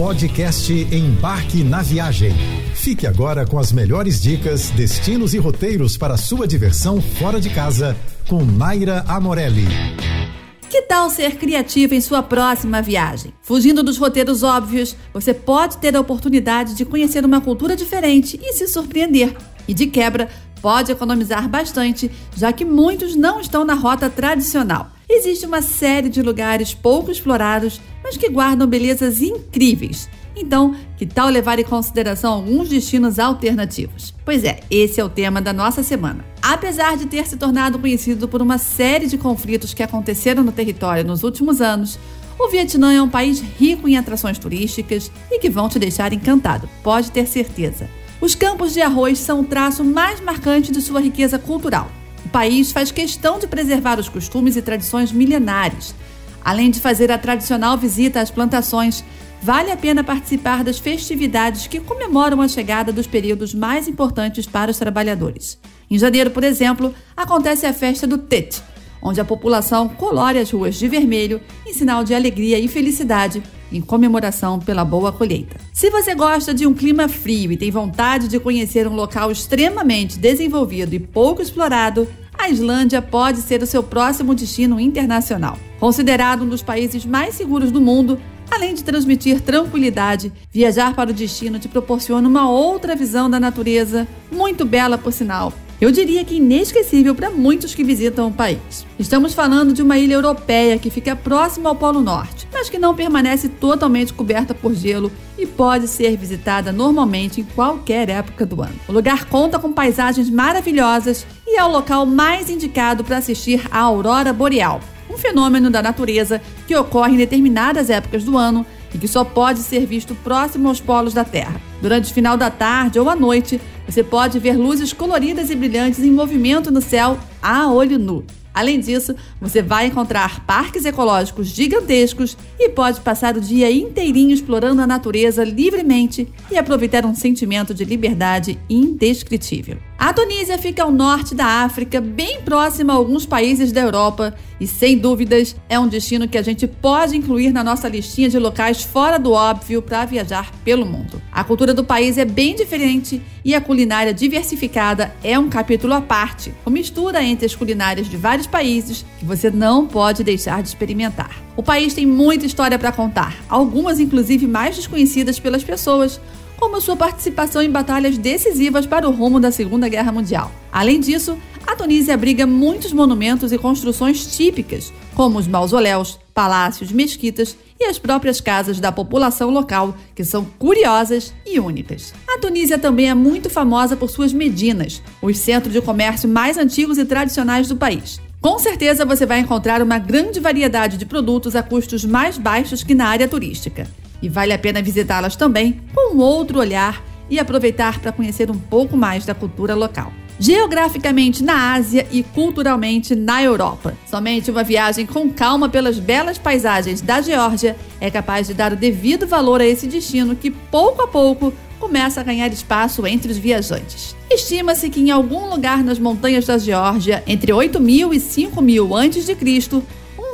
Podcast Embarque na Viagem. Fique agora com as melhores dicas, destinos e roteiros para sua diversão fora de casa com Naira Amorelli. Que tal ser criativo em sua próxima viagem? Fugindo dos roteiros óbvios, você pode ter a oportunidade de conhecer uma cultura diferente e se surpreender. E de quebra, pode economizar bastante, já que muitos não estão na rota tradicional. Existe uma série de lugares pouco explorados, mas que guardam belezas incríveis. Então, que tal levar em consideração alguns destinos alternativos? Pois é, esse é o tema da nossa semana. Apesar de ter se tornado conhecido por uma série de conflitos que aconteceram no território nos últimos anos, o Vietnã é um país rico em atrações turísticas e que vão te deixar encantado, pode ter certeza. Os campos de arroz são o traço mais marcante de sua riqueza cultural. O país faz questão de preservar os costumes e tradições milenares. Além de fazer a tradicional visita às plantações, vale a pena participar das festividades que comemoram a chegada dos períodos mais importantes para os trabalhadores. Em janeiro, por exemplo, acontece a festa do Tet, onde a população colore as ruas de vermelho em sinal de alegria e felicidade em comemoração pela boa colheita. Se você gosta de um clima frio e tem vontade de conhecer um local extremamente desenvolvido e pouco explorado, a Islândia pode ser o seu próximo destino internacional. Considerado um dos países mais seguros do mundo, além de transmitir tranquilidade, viajar para o destino te proporciona uma outra visão da natureza, muito bela por sinal, eu diria que inesquecível para muitos que visitam o país. Estamos falando de uma ilha europeia que fica próxima ao Polo Norte, mas que não permanece totalmente coberta por gelo e pode ser visitada normalmente em qualquer época do ano. O lugar conta com paisagens maravilhosas e é o local mais indicado para assistir à aurora boreal, um fenômeno da natureza que ocorre em determinadas épocas do ano e que só pode ser visto próximo aos polos da Terra. Durante o final da tarde ou à noite, você pode ver luzes coloridas e brilhantes em movimento no céu a olho nu. Além disso, você vai encontrar parques ecológicos gigantescos e pode passar o dia inteirinho explorando a natureza livremente e aproveitar um sentimento de liberdade indescritível. A Tunísia fica ao norte da África, bem próxima a alguns países da Europa, e sem dúvidas é um destino que a gente pode incluir na nossa listinha de locais fora do óbvio para viajar pelo mundo. A cultura do país é bem diferente e a culinária diversificada é um capítulo à parte, com mistura entre as culinárias de vários países que você não pode deixar de experimentar. O país tem muita história para contar, algumas inclusive mais desconhecidas pelas pessoas como sua participação em batalhas decisivas para o rumo da Segunda Guerra Mundial. Além disso, a Tunísia abriga muitos monumentos e construções típicas, como os mausoléus, palácios, mesquitas e as próprias casas da população local, que são curiosas e únicas. A Tunísia também é muito famosa por suas medinas, os centros de comércio mais antigos e tradicionais do país. Com certeza você vai encontrar uma grande variedade de produtos a custos mais baixos que na área turística e vale a pena visitá-las também com outro olhar e aproveitar para conhecer um pouco mais da cultura local. Geograficamente na Ásia e culturalmente na Europa. Somente uma viagem com calma pelas belas paisagens da Geórgia é capaz de dar o devido valor a esse destino que, pouco a pouco, começa a ganhar espaço entre os viajantes. Estima-se que em algum lugar nas montanhas da Geórgia, entre 8 mil e 5 mil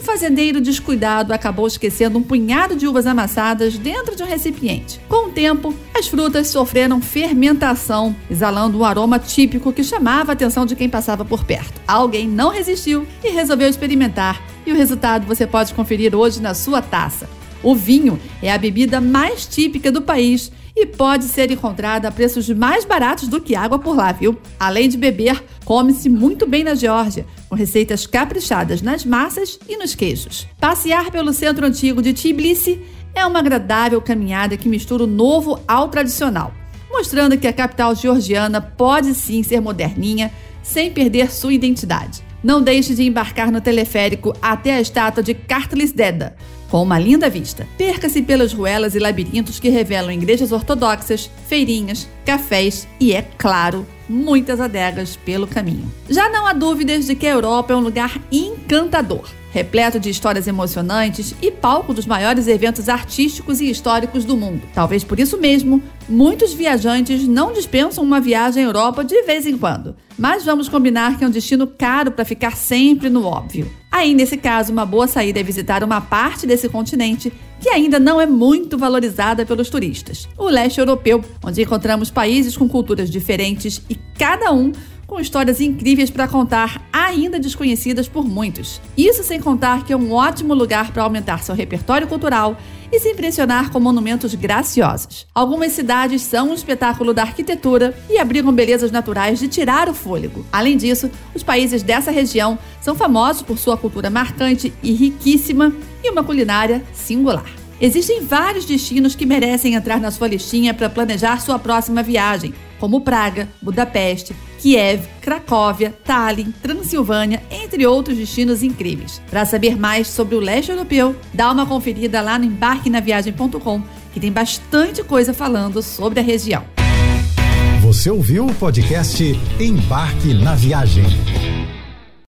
fazendeiro descuidado acabou esquecendo um punhado de uvas amassadas dentro de um recipiente. Com o tempo, as frutas sofreram fermentação, exalando um aroma típico que chamava a atenção de quem passava por perto. Alguém não resistiu e resolveu experimentar, e o resultado você pode conferir hoje na sua taça. O vinho é a bebida mais típica do país e pode ser encontrada a preços mais baratos do que água por lá, viu? Além de beber, come-se muito bem na Geórgia, com receitas caprichadas nas massas e nos queijos. Passear pelo centro antigo de Tbilisi é uma agradável caminhada que mistura o novo ao tradicional, mostrando que a capital georgiana pode sim ser moderninha sem perder sua identidade. Não deixe de embarcar no teleférico até a estátua de Kartlis Deda, com uma linda vista. Perca-se pelas ruelas e labirintos que revelam igrejas ortodoxas, feirinhas, cafés e, é claro, muitas adegas pelo caminho. Já não há dúvidas de que a Europa é um lugar encantador, repleto de histórias emocionantes e palco dos maiores eventos artísticos e históricos do mundo. Talvez por isso mesmo, muitos viajantes não dispensam uma viagem à Europa de vez em quando. Mas vamos combinar que é um destino caro para ficar sempre no óbvio. Aí, nesse caso, uma boa saída é visitar uma parte desse continente que ainda não é muito valorizada pelos turistas: o leste europeu, onde encontramos países com culturas diferentes e cada um com histórias incríveis para contar, ainda desconhecidas por muitos. Isso sem contar que é um ótimo lugar para aumentar seu repertório cultural e se impressionar com monumentos graciosos. Algumas cidades são um espetáculo da arquitetura e abrigam belezas naturais de tirar o fôlego. Além disso, os países dessa região são famosos por sua cultura marcante e riquíssima e uma culinária singular. Existem vários destinos que merecem entrar na sua listinha para planejar sua próxima viagem, como Praga, Budapeste, Kiev, Cracóvia, Tallinn, Transilvânia, entre outros destinos incríveis. Para saber mais sobre o leste europeu, dá uma conferida lá no embarquenaviagem.com, que tem bastante coisa falando sobre a região. Você ouviu o podcast Embarque na Viagem.